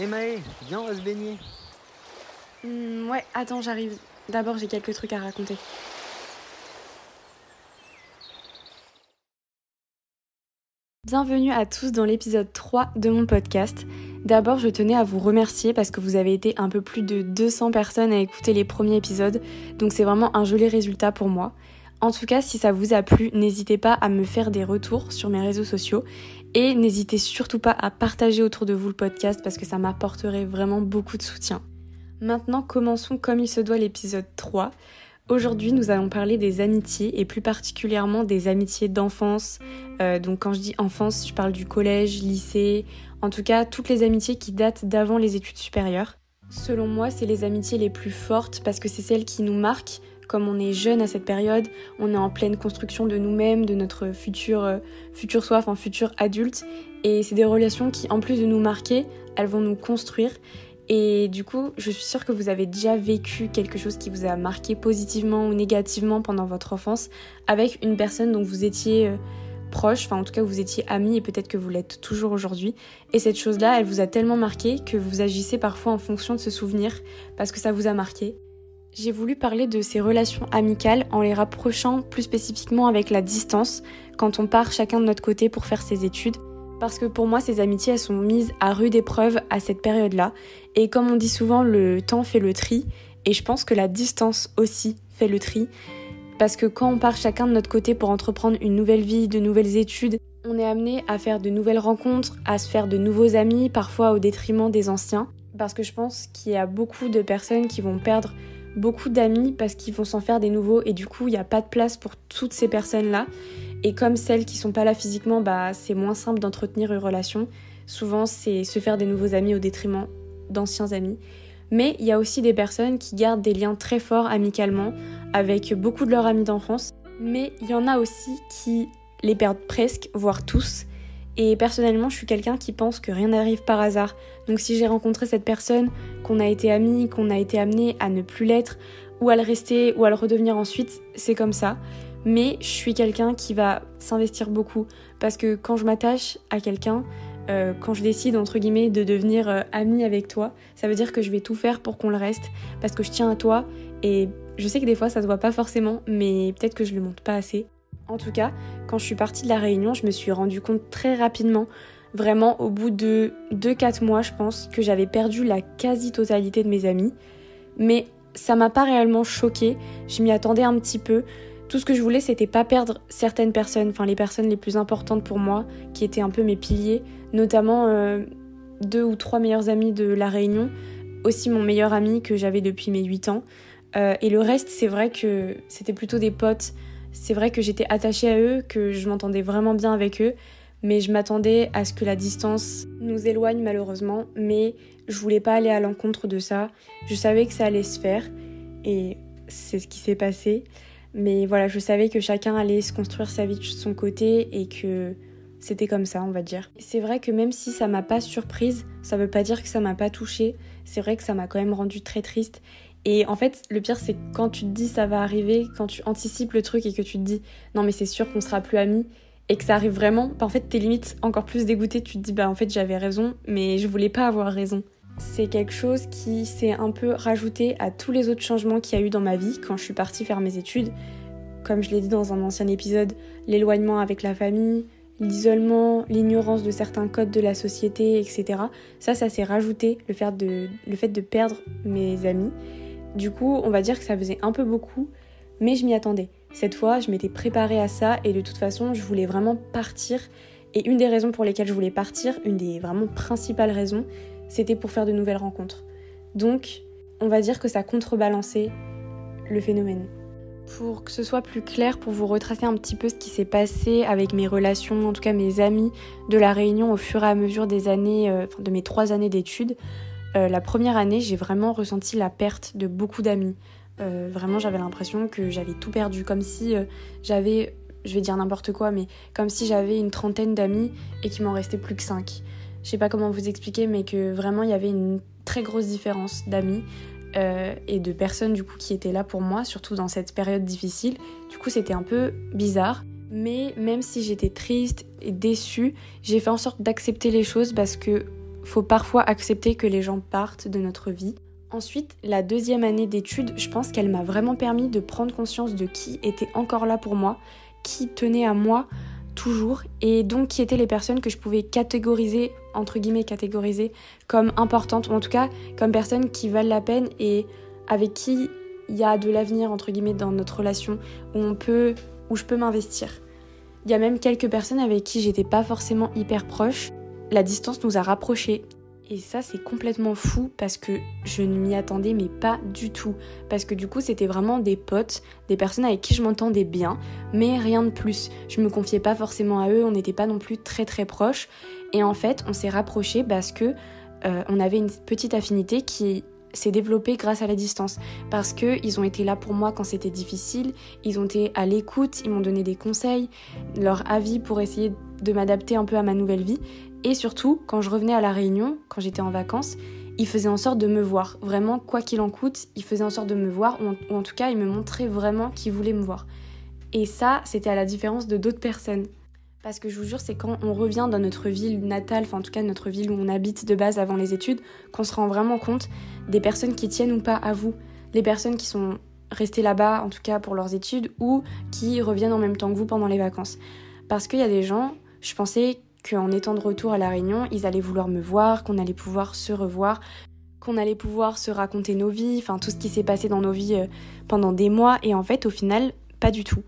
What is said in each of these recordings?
Hé Maë, viens, on va se baigner. Hmm, ouais, attends, j'arrive. D'abord, j'ai quelques trucs à raconter. Bienvenue à tous dans l'épisode 3 de mon podcast. D'abord, je tenais à vous remercier parce que vous avez été un peu plus de 200 personnes à écouter les premiers épisodes, donc c'est vraiment un joli résultat pour moi. En tout cas, si ça vous a plu, n'hésitez pas à me faire des retours sur mes réseaux sociaux et n'hésitez surtout pas à partager autour de vous le podcast parce que ça m'apporterait vraiment beaucoup de soutien. Maintenant, commençons comme il se doit l'épisode 3. Aujourd'hui, nous allons parler des amitiés et plus particulièrement des amitiés d'enfance. Euh, donc quand je dis enfance, je parle du collège, lycée, en tout cas toutes les amitiés qui datent d'avant les études supérieures. Selon moi, c'est les amitiés les plus fortes parce que c'est celles qui nous marquent. Comme on est jeune à cette période, on est en pleine construction de nous-mêmes, de notre futur, euh, futur soi, enfin futur adulte. Et c'est des relations qui, en plus de nous marquer, elles vont nous construire. Et du coup, je suis sûre que vous avez déjà vécu quelque chose qui vous a marqué positivement ou négativement pendant votre enfance avec une personne dont vous étiez euh, proche, enfin en tout cas vous étiez amis et peut-être que vous l'êtes toujours aujourd'hui. Et cette chose-là, elle vous a tellement marqué que vous agissez parfois en fonction de ce souvenir parce que ça vous a marqué. J'ai voulu parler de ces relations amicales en les rapprochant plus spécifiquement avec la distance quand on part chacun de notre côté pour faire ses études parce que pour moi, ces amitiés, elles sont mises à rude épreuve à cette période-là. Et comme on dit souvent, le temps fait le tri. Et je pense que la distance aussi fait le tri. Parce que quand on part chacun de notre côté pour entreprendre une nouvelle vie, de nouvelles études, on est amené à faire de nouvelles rencontres, à se faire de nouveaux amis, parfois au détriment des anciens. Parce que je pense qu'il y a beaucoup de personnes qui vont perdre beaucoup d'amis parce qu'ils vont s'en faire des nouveaux et du coup il n'y a pas de place pour toutes ces personnes-là. Et comme celles qui sont pas là physiquement, bah, c'est moins simple d'entretenir une relation. Souvent, c'est se faire des nouveaux amis au détriment d'anciens amis. Mais il y a aussi des personnes qui gardent des liens très forts amicalement avec beaucoup de leurs amis d'enfance. Mais il y en a aussi qui les perdent presque, voire tous. Et personnellement, je suis quelqu'un qui pense que rien n'arrive par hasard. Donc si j'ai rencontré cette personne, qu'on a été amis, qu'on a été amené à ne plus l'être, ou à le rester, ou à le redevenir ensuite, c'est comme ça mais je suis quelqu'un qui va s'investir beaucoup parce que quand je m'attache à quelqu'un, euh, quand je décide entre guillemets de devenir euh, amie avec toi, ça veut dire que je vais tout faire pour qu'on le reste parce que je tiens à toi et je sais que des fois ça se voit pas forcément, mais peut-être que je le montre pas assez. En tout cas, quand je suis partie de la réunion, je me suis rendu compte très rapidement, vraiment au bout de 2-4 mois, je pense, que j'avais perdu la quasi-totalité de mes amis. Mais ça m'a pas réellement choqué, je m'y attendais un petit peu. Tout ce que je voulais, c'était pas perdre certaines personnes, enfin les personnes les plus importantes pour moi, qui étaient un peu mes piliers, notamment euh, deux ou trois meilleurs amis de la Réunion, aussi mon meilleur ami que j'avais depuis mes 8 ans. Euh, et le reste, c'est vrai que c'était plutôt des potes. C'est vrai que j'étais attachée à eux, que je m'entendais vraiment bien avec eux, mais je m'attendais à ce que la distance nous éloigne malheureusement, mais je voulais pas aller à l'encontre de ça. Je savais que ça allait se faire, et c'est ce qui s'est passé. Mais voilà, je savais que chacun allait se construire sa vie de son côté et que c'était comme ça, on va dire. C'est vrai que même si ça m'a pas surprise, ça veut pas dire que ça m'a pas touchée. C'est vrai que ça m'a quand même rendu très triste. Et en fait, le pire, c'est quand tu te dis ça va arriver, quand tu anticipes le truc et que tu te dis non, mais c'est sûr qu'on sera plus amis et que ça arrive vraiment, bah, en fait, t'es limite encore plus dégoûté. Tu te dis bah en fait, j'avais raison, mais je voulais pas avoir raison c'est quelque chose qui s'est un peu rajouté à tous les autres changements qu'il y a eu dans ma vie quand je suis partie faire mes études. Comme je l'ai dit dans un ancien épisode, l'éloignement avec la famille, l'isolement, l'ignorance de certains codes de la société, etc. Ça, ça s'est rajouté, le fait, de, le fait de perdre mes amis. Du coup, on va dire que ça faisait un peu beaucoup, mais je m'y attendais. Cette fois, je m'étais préparée à ça et de toute façon, je voulais vraiment partir. Et une des raisons pour lesquelles je voulais partir, une des vraiment principales raisons, c'était pour faire de nouvelles rencontres. Donc, on va dire que ça contrebalançait le phénomène. Pour que ce soit plus clair, pour vous retracer un petit peu ce qui s'est passé avec mes relations, en tout cas mes amis de la Réunion au fur et à mesure des années, euh, de mes trois années d'études, euh, la première année, j'ai vraiment ressenti la perte de beaucoup d'amis. Euh, vraiment, j'avais l'impression que j'avais tout perdu, comme si j'avais, je vais dire n'importe quoi, mais comme si j'avais une trentaine d'amis et qu'il m'en restait plus que cinq je sais pas comment vous expliquer, mais que vraiment il y avait une très grosse différence d'amis euh, et de personnes du coup qui étaient là pour moi, surtout dans cette période difficile. Du coup, c'était un peu bizarre. Mais même si j'étais triste et déçue, j'ai fait en sorte d'accepter les choses parce que faut parfois accepter que les gens partent de notre vie. Ensuite, la deuxième année d'études, je pense qu'elle m'a vraiment permis de prendre conscience de qui était encore là pour moi, qui tenait à moi toujours, et donc qui étaient les personnes que je pouvais catégoriser, entre guillemets catégoriser, comme importantes, ou en tout cas comme personnes qui valent la peine et avec qui il y a de l'avenir, entre guillemets, dans notre relation, où on peut, où je peux m'investir. Il y a même quelques personnes avec qui j'étais pas forcément hyper proche. La distance nous a rapprochés et ça, c'est complètement fou parce que je ne m'y attendais, mais pas du tout. Parce que du coup, c'était vraiment des potes, des personnes avec qui je m'entendais bien, mais rien de plus. Je me confiais pas forcément à eux, on n'était pas non plus très très proches. Et en fait, on s'est rapprochés parce que euh, on avait une petite affinité qui s'est développée grâce à la distance. Parce qu'ils ont été là pour moi quand c'était difficile, ils ont été à l'écoute, ils m'ont donné des conseils, leur avis pour essayer de m'adapter un peu à ma nouvelle vie. Et surtout, quand je revenais à la Réunion, quand j'étais en vacances, il faisait en sorte de me voir. Vraiment, quoi qu'il en coûte, il faisait en sorte de me voir, ou en, tout cas, il me montrait vraiment qu'il voulait me voir. Et ça, c'était à la différence de d'autres personnes. Parce que je vous jure, c'est quand on revient dans notre ville natale, enfin en tout cas notre ville où on habite de base avant les études, qu'on se rend vraiment compte des personnes qui tiennent ou pas à vous. Les personnes qui sont restées là-bas, en tout cas pour leurs études, ou qui reviennent en même temps que vous pendant les vacances. Parce qu'il y a des gens, je pensais qu'en étant de retour à La Réunion, ils allaient vouloir me voir, qu'on allait pouvoir se revoir, qu'on allait pouvoir se raconter nos vies, enfin tout ce qui s'est passé dans nos vies euh, pendant des mois. Et en fait, au final, pas du tout.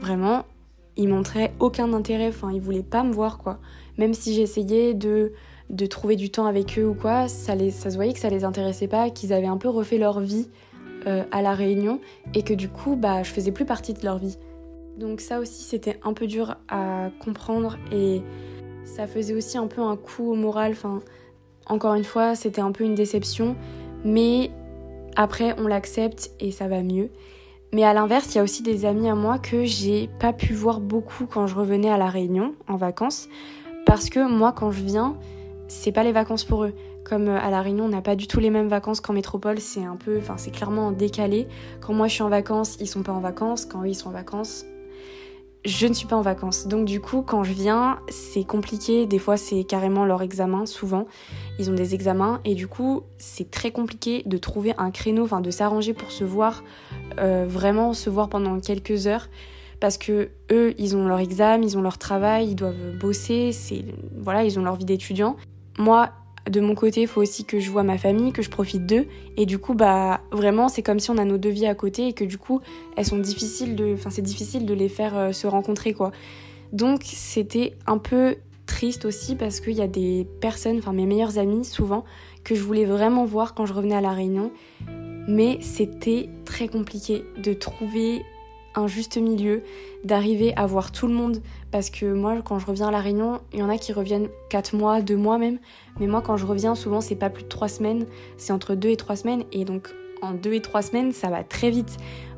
Vraiment, ils montraient aucun intérêt, enfin ils voulaient pas me voir quoi. Même si j'essayais de, de trouver du temps avec eux ou quoi, ça, les, ça se voyait que ça les intéressait pas, qu'ils avaient un peu refait leur vie euh, à La Réunion et que du coup, bah, je faisais plus partie de leur vie. Donc ça aussi, c'était un peu dur à comprendre et ça faisait aussi un peu un coup au moral. Enfin, encore une fois, c'était un peu une déception, mais après, on l'accepte et ça va mieux. Mais à l'inverse, il y a aussi des amis à moi que j'ai pas pu voir beaucoup quand je revenais à la Réunion en vacances, parce que moi, quand je viens, c'est pas les vacances pour eux. Comme euh, à la Réunion, on n'a pas du tout les mêmes vacances qu'en métropole, c'est un peu, enfin, c'est clairement décalé. Quand moi je suis en vacances, ils sont pas en vacances. Quand eux ils sont en vacances, je ne suis pas en vacances. Donc du coup, quand je viens, c'est compliqué. Des fois, c'est carrément leur examen, souvent. Ils ont des examens et du coup, c'est très compliqué de trouver un créneau, enfin de s'arranger pour se voir, euh, vraiment se voir pendant quelques heures. Parce que eux, ils ont leur examen, ils ont leur travail, ils doivent bosser, c'est voilà, ils ont leur vie d'étudiant. Moi, de mon côté, il faut aussi que je vois ma famille, que je profite d'eux. Et du coup, bah vraiment, c'est comme si on a nos deux vies à côté et que du coup, elles sont difficiles de, c'est difficile de les faire euh, se rencontrer quoi. Donc c'était un peu triste aussi parce qu'il y a des personnes, enfin mes meilleures amies souvent, que je voulais vraiment voir quand je revenais à la Réunion. Mais c'était très compliqué de trouver juste milieu, d'arriver à voir tout le monde. Parce que moi, quand je reviens à La Réunion, il y en a qui reviennent 4 mois, 2 mois même. Mais moi, quand je reviens, souvent, c'est pas plus de 3 semaines, c'est entre 2 et 3 semaines. Et donc, en 2 et 3 semaines, ça va très vite.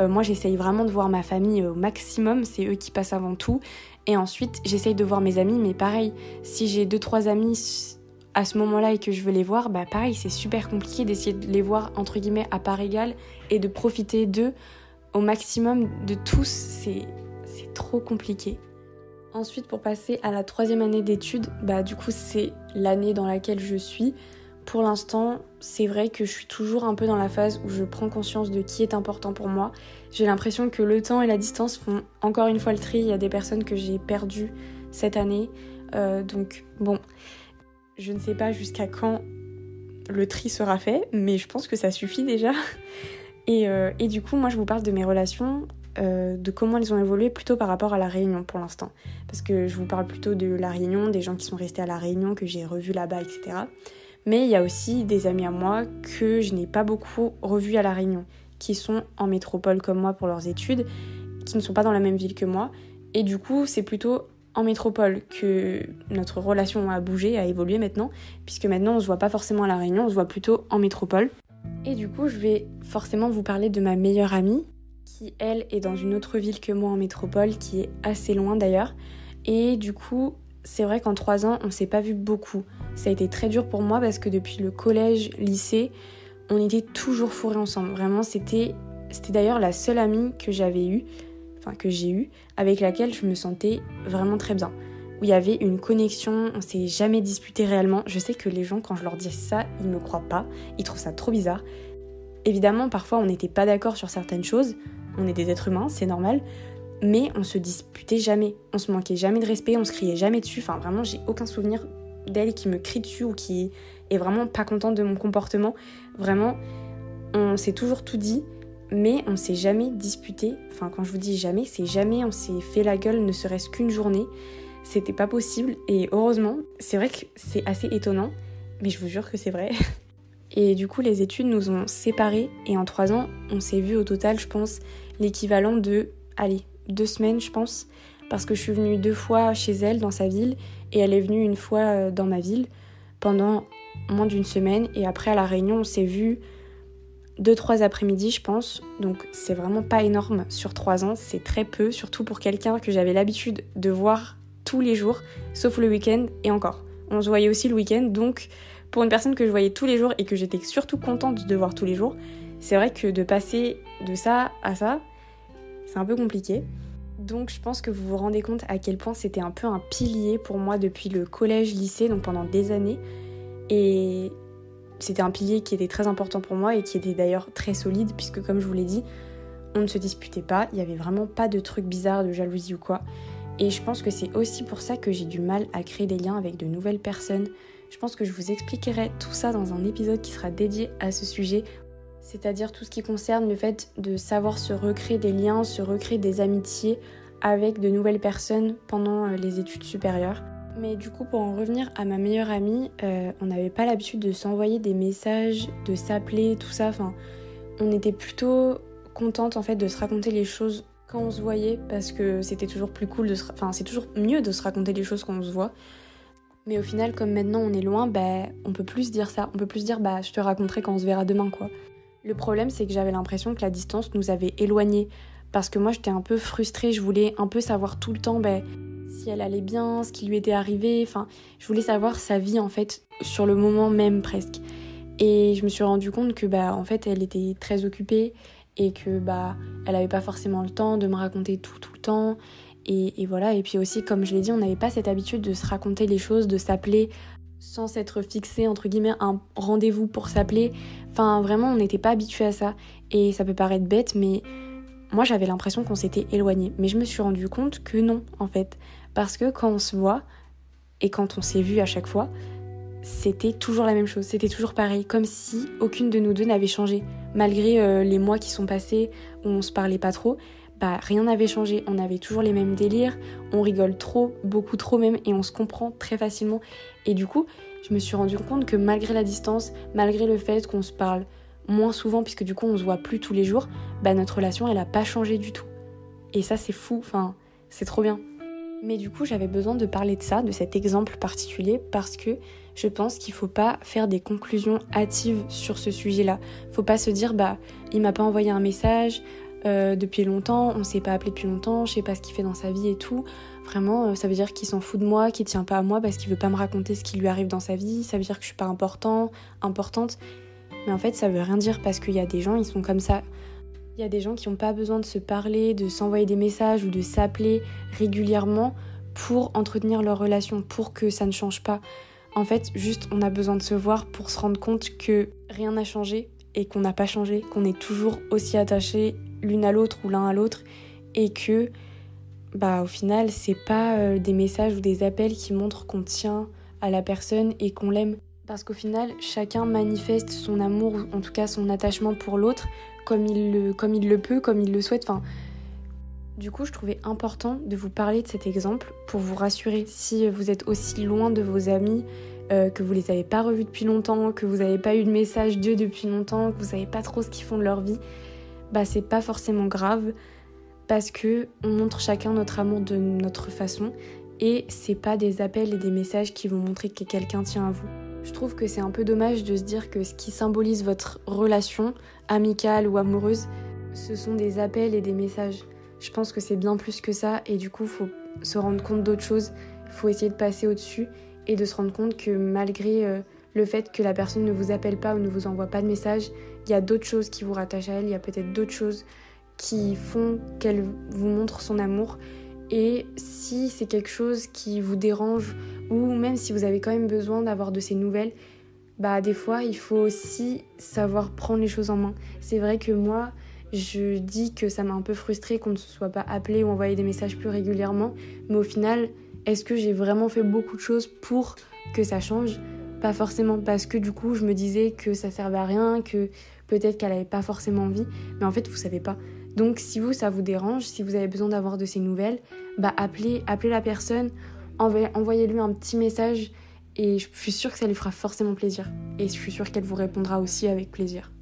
Euh, moi, j'essaye vraiment de voir ma famille au maximum, c'est eux qui passent avant tout. Et ensuite, j'essaye de voir mes amis, mais pareil, si j'ai 2-3 amis à ce moment-là et que je veux les voir, bah pareil, c'est super compliqué d'essayer de les voir entre guillemets à part égale et de profiter d'eux au maximum de tous, c'est trop compliqué. Ensuite, pour passer à la troisième année d'études, bah du coup c'est l'année dans laquelle je suis. Pour l'instant, c'est vrai que je suis toujours un peu dans la phase où je prends conscience de qui est important pour moi. J'ai l'impression que le temps et la distance font encore une fois le tri. Il y a des personnes que j'ai perdues cette année. Euh, donc bon, je ne sais pas jusqu'à quand le tri sera fait, mais je pense que ça suffit déjà. Euh, et, du coup, moi, je vous parle de mes relations, euh, de comment elles ont évolué plutôt par rapport à la Réunion pour l'instant. Parce que je vous parle plutôt de la Réunion, des gens qui sont restés à la Réunion, que j'ai revus là-bas, etc. Mais il y a aussi des amis à moi que je n'ai pas beaucoup revus à la Réunion, qui sont en métropole comme moi pour leurs études, qui ne sont pas dans la même ville que moi. Et du coup, c'est plutôt en métropole que notre relation a bougé, a évolué maintenant, puisque maintenant on se voit pas forcément à la Réunion, on se voit plutôt en métropole. Et du coup, je vais forcément vous parler de ma meilleure amie, qui elle est dans une autre ville que moi en métropole, qui est assez loin d'ailleurs. Et du coup, c'est vrai qu'en trois ans, on s'est pas vu beaucoup. Ça a été très dur pour moi parce que depuis le collège, lycée, on était toujours fourrés ensemble. Vraiment, c'était, c'était d'ailleurs la seule amie que j'avais eue, enfin que j'ai eue, avec laquelle je me sentais vraiment très bien. Où il y avait une connexion, on s'est jamais disputé réellement. Je sais que les gens, quand je leur dis ça, ils me croient pas, ils trouvent ça trop bizarre. Évidemment, parfois on n'était pas d'accord sur certaines choses, on est des êtres humains, c'est normal, mais on se disputait jamais, on se manquait jamais de respect, on se criait jamais dessus, enfin vraiment j'ai aucun souvenir d'elle qui me crie dessus ou qui est vraiment pas contente de mon comportement. Vraiment, on s'est toujours tout dit, mais on s'est jamais disputé. Enfin, quand je vous dis jamais, c'est jamais on s'est fait la gueule, ne serait-ce qu'une journée. C'était pas possible et heureusement, c'est vrai que c'est assez étonnant, mais je vous jure que c'est vrai. Et du coup, les études nous ont séparés et en trois ans, on s'est vu au total, je pense, l'équivalent de, allez, deux semaines, je pense, parce que je suis venue deux fois chez elle dans sa ville et elle est venue une fois euh, dans ma ville pendant moins d'une semaine. Et après, à la réunion, on s'est vu deux, trois après-midi, je pense. Donc, c'est vraiment pas énorme sur trois ans. C'est très peu, surtout pour quelqu'un que j'avais l'habitude de voir tous les jours, sauf le week-end et encore. On se voyait aussi le week-end, donc pour une personne que je voyais tous les jours et que j'étais surtout contente de voir tous les jours, c'est vrai que de passer de ça à ça, c'est un peu compliqué. Donc je pense que vous vous rendez compte à quel point c'était un peu un pilier pour moi depuis le collège, lycée, donc pendant des années. Et c'était un pilier qui était très important pour moi et qui était d'ailleurs très solide puisque comme je vous l'ai dit, on ne se disputait pas, il n'y avait vraiment pas de trucs bizarres, de jalousie ou quoi. Et je pense que c'est aussi pour ça que j'ai du mal à créer des liens avec de nouvelles personnes. Je pense que je vous expliquerai tout ça dans un épisode qui sera dédié à ce sujet c'est-à-dire tout ce qui concerne le fait de savoir se recréer des liens, se recréer des amitiés avec de nouvelles personnes pendant euh, les études supérieures. Mais du coup, pour en revenir à ma meilleure amie, euh, on n'avait pas l'habitude de s'envoyer des messages, de s'appeler, tout ça. On était plutôt contente en fait de se raconter les choses quand on se voyait parce que c'était toujours plus cool de se... enfin c'est toujours mieux de se raconter les choses quand on se voit. Mais au final, comme maintenant on est loin, bah, on peut plus dire ça. On peut plus dire bah je te raconterai quand on se verra demain quoi. Le problème, c'est que j'avais l'impression que la distance nous avait éloignés. Parce que moi, j'étais un peu frustrée, je voulais un peu savoir tout le temps ben, si elle allait bien, ce qui lui était arrivé. Enfin, je voulais savoir sa vie, en fait, sur le moment même presque. Et je me suis rendu compte que, bah, en fait, elle était très occupée et que, bah, elle avait pas forcément le temps de me raconter tout, tout le temps. Et, et voilà. Et puis aussi, comme je l'ai dit, on n'avait pas cette habitude de se raconter les choses, de s'appeler sans s'être fixé entre guillemets un rendez-vous pour s'appeler. Enfin vraiment on n'était pas habitué à ça et ça peut paraître bête mais moi j'avais l'impression qu'on s'était éloigné. Mais je me suis rendu compte que non en fait parce que quand on se voit et quand on s'est vu à chaque fois c'était toujours la même chose, c'était toujours pareil, comme si aucune de nous deux n'avait changé. Malgré euh, les mois qui sont passés où on se parlait pas trop, bah rien n'avait changé, on avait toujours les mêmes délires, on rigole trop, beaucoup trop même, et on se comprend très facilement. Et du coup, je me suis rendu compte que malgré la distance, malgré le fait qu'on se parle moins souvent, puisque du coup on se voit plus tous les jours, bah notre relation elle a pas changé du tout. Et ça c'est fou, enfin c'est trop bien. Mais du coup j'avais besoin de parler de ça, de cet exemple particulier, parce que je pense qu'il faut pas faire des conclusions hâtives sur ce sujet-là. Faut pas se dire bah il m'a pas envoyé un message, euh, depuis longtemps, on s'est pas appelé depuis longtemps, je sais pas ce qu'il fait dans sa vie et tout. Vraiment, euh, ça veut dire qu'il s'en fout de moi, qu'il tient pas à moi parce qu'il veut pas me raconter ce qui lui arrive dans sa vie, ça veut dire que je suis pas important, importante. Mais en fait, ça veut rien dire parce qu'il y a des gens, ils sont comme ça. Il y a des gens qui n'ont pas besoin de se parler, de s'envoyer des messages ou de s'appeler régulièrement pour entretenir leur relation, pour que ça ne change pas. En fait, juste on a besoin de se voir pour se rendre compte que rien n'a changé et qu'on n'a pas changé, qu'on est toujours aussi attachés l'une à l'autre ou l'un à l'autre et que bah au final c'est pas euh, des messages ou des appels qui montrent qu'on tient à la personne et qu'on l'aime. Parce qu'au final chacun manifeste son amour ou en tout cas son attachement pour l'autre comme il le peut comme il le souhaite du coup, je trouvais important de vous parler de cet exemple pour vous rassurer si vous êtes aussi loin de vos amis, euh, que vous les avez pas revus depuis longtemps, que vous n'avez pas eu de message d'eux depuis longtemps, que vous savez pas trop ce qu'ils font de leur vie bah c'est pas forcément grave parce que on montre chacun notre amour de notre façon et c'est pas des appels et des messages qui vont montrer que quelqu'un tient à vous. Je trouve que c'est un peu dommage de se dire que ce qui symbolise votre relation amicale ou amoureuse, ce sont des appels et des messages. Je pense que c'est bien plus que ça. Et du coup, faut se rendre compte d'autres choses, faut essayer de passer au-dessus et de se rendre compte que malgré euh, le fait que la personne ne vous appelle pas ou ne vous envoie pas de message, il y a d'autres choses qui vous rattachent à elle, il y a peut-être d'autres choses qui font qu'elle vous montre son amour. Et si c'est quelque chose qui vous dérange ou même si vous avez quand même besoin d'avoir de ces nouvelles, bah des fois il faut aussi savoir prendre les choses en main. C'est vrai que moi, je dis que ça m'a un peu frustrée qu'on ne se soit pas appelé ou envoyé des messages plus régulièrement, mais au final, est-ce que j'ai vraiment fait beaucoup de choses pour que ça change? Pas forcément parce que du coup, je me disais que ça servait à rien, que peut-être qu'elle avait pas forcément envie, mais en fait, vous savez pas. Donc si vous ça vous dérange, si vous avez besoin d'avoir de ces nouvelles, bah appelez, appelez la personne, envoyez-lui un petit message et je suis sûre que ça lui fera forcément plaisir. Et je suis sûre qu'elle vous répondra aussi avec plaisir.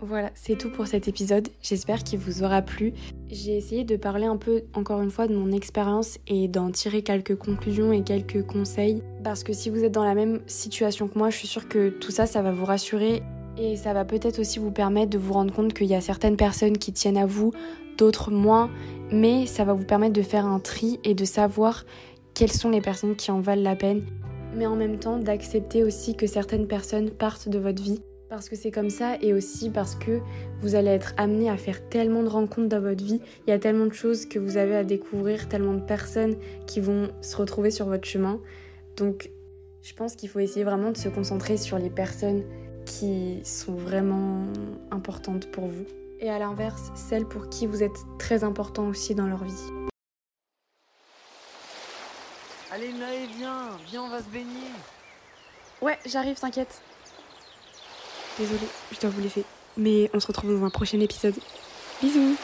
Voilà, c'est tout pour cet épisode. J'espère qu'il vous aura plu. J'ai essayé de parler un peu, encore une fois, de mon expérience et d'en tirer quelques conclusions et quelques conseils. Parce que si vous êtes dans la même situation que moi, je suis sûre que tout ça, ça va vous rassurer. Et ça va peut-être aussi vous permettre de vous rendre compte qu'il y a certaines personnes qui tiennent à vous, d'autres moins. Mais ça va vous permettre de faire un tri et de savoir quelles sont les personnes qui en valent la peine mais en même temps d'accepter aussi que certaines personnes partent de votre vie. Parce que c'est comme ça et aussi parce que vous allez être amené à faire tellement de rencontres dans votre vie. Il y a tellement de choses que vous avez à découvrir, tellement de personnes qui vont se retrouver sur votre chemin. Donc je pense qu'il faut essayer vraiment de se concentrer sur les personnes qui sont vraiment importantes pour vous. Et à l'inverse, celles pour qui vous êtes très important aussi dans leur vie. Allez Naé, viens, viens, on va se baigner. Ouais, j'arrive, t'inquiète. Désolée, je dois vous laisser. Mais on se retrouve dans un prochain épisode. Bisous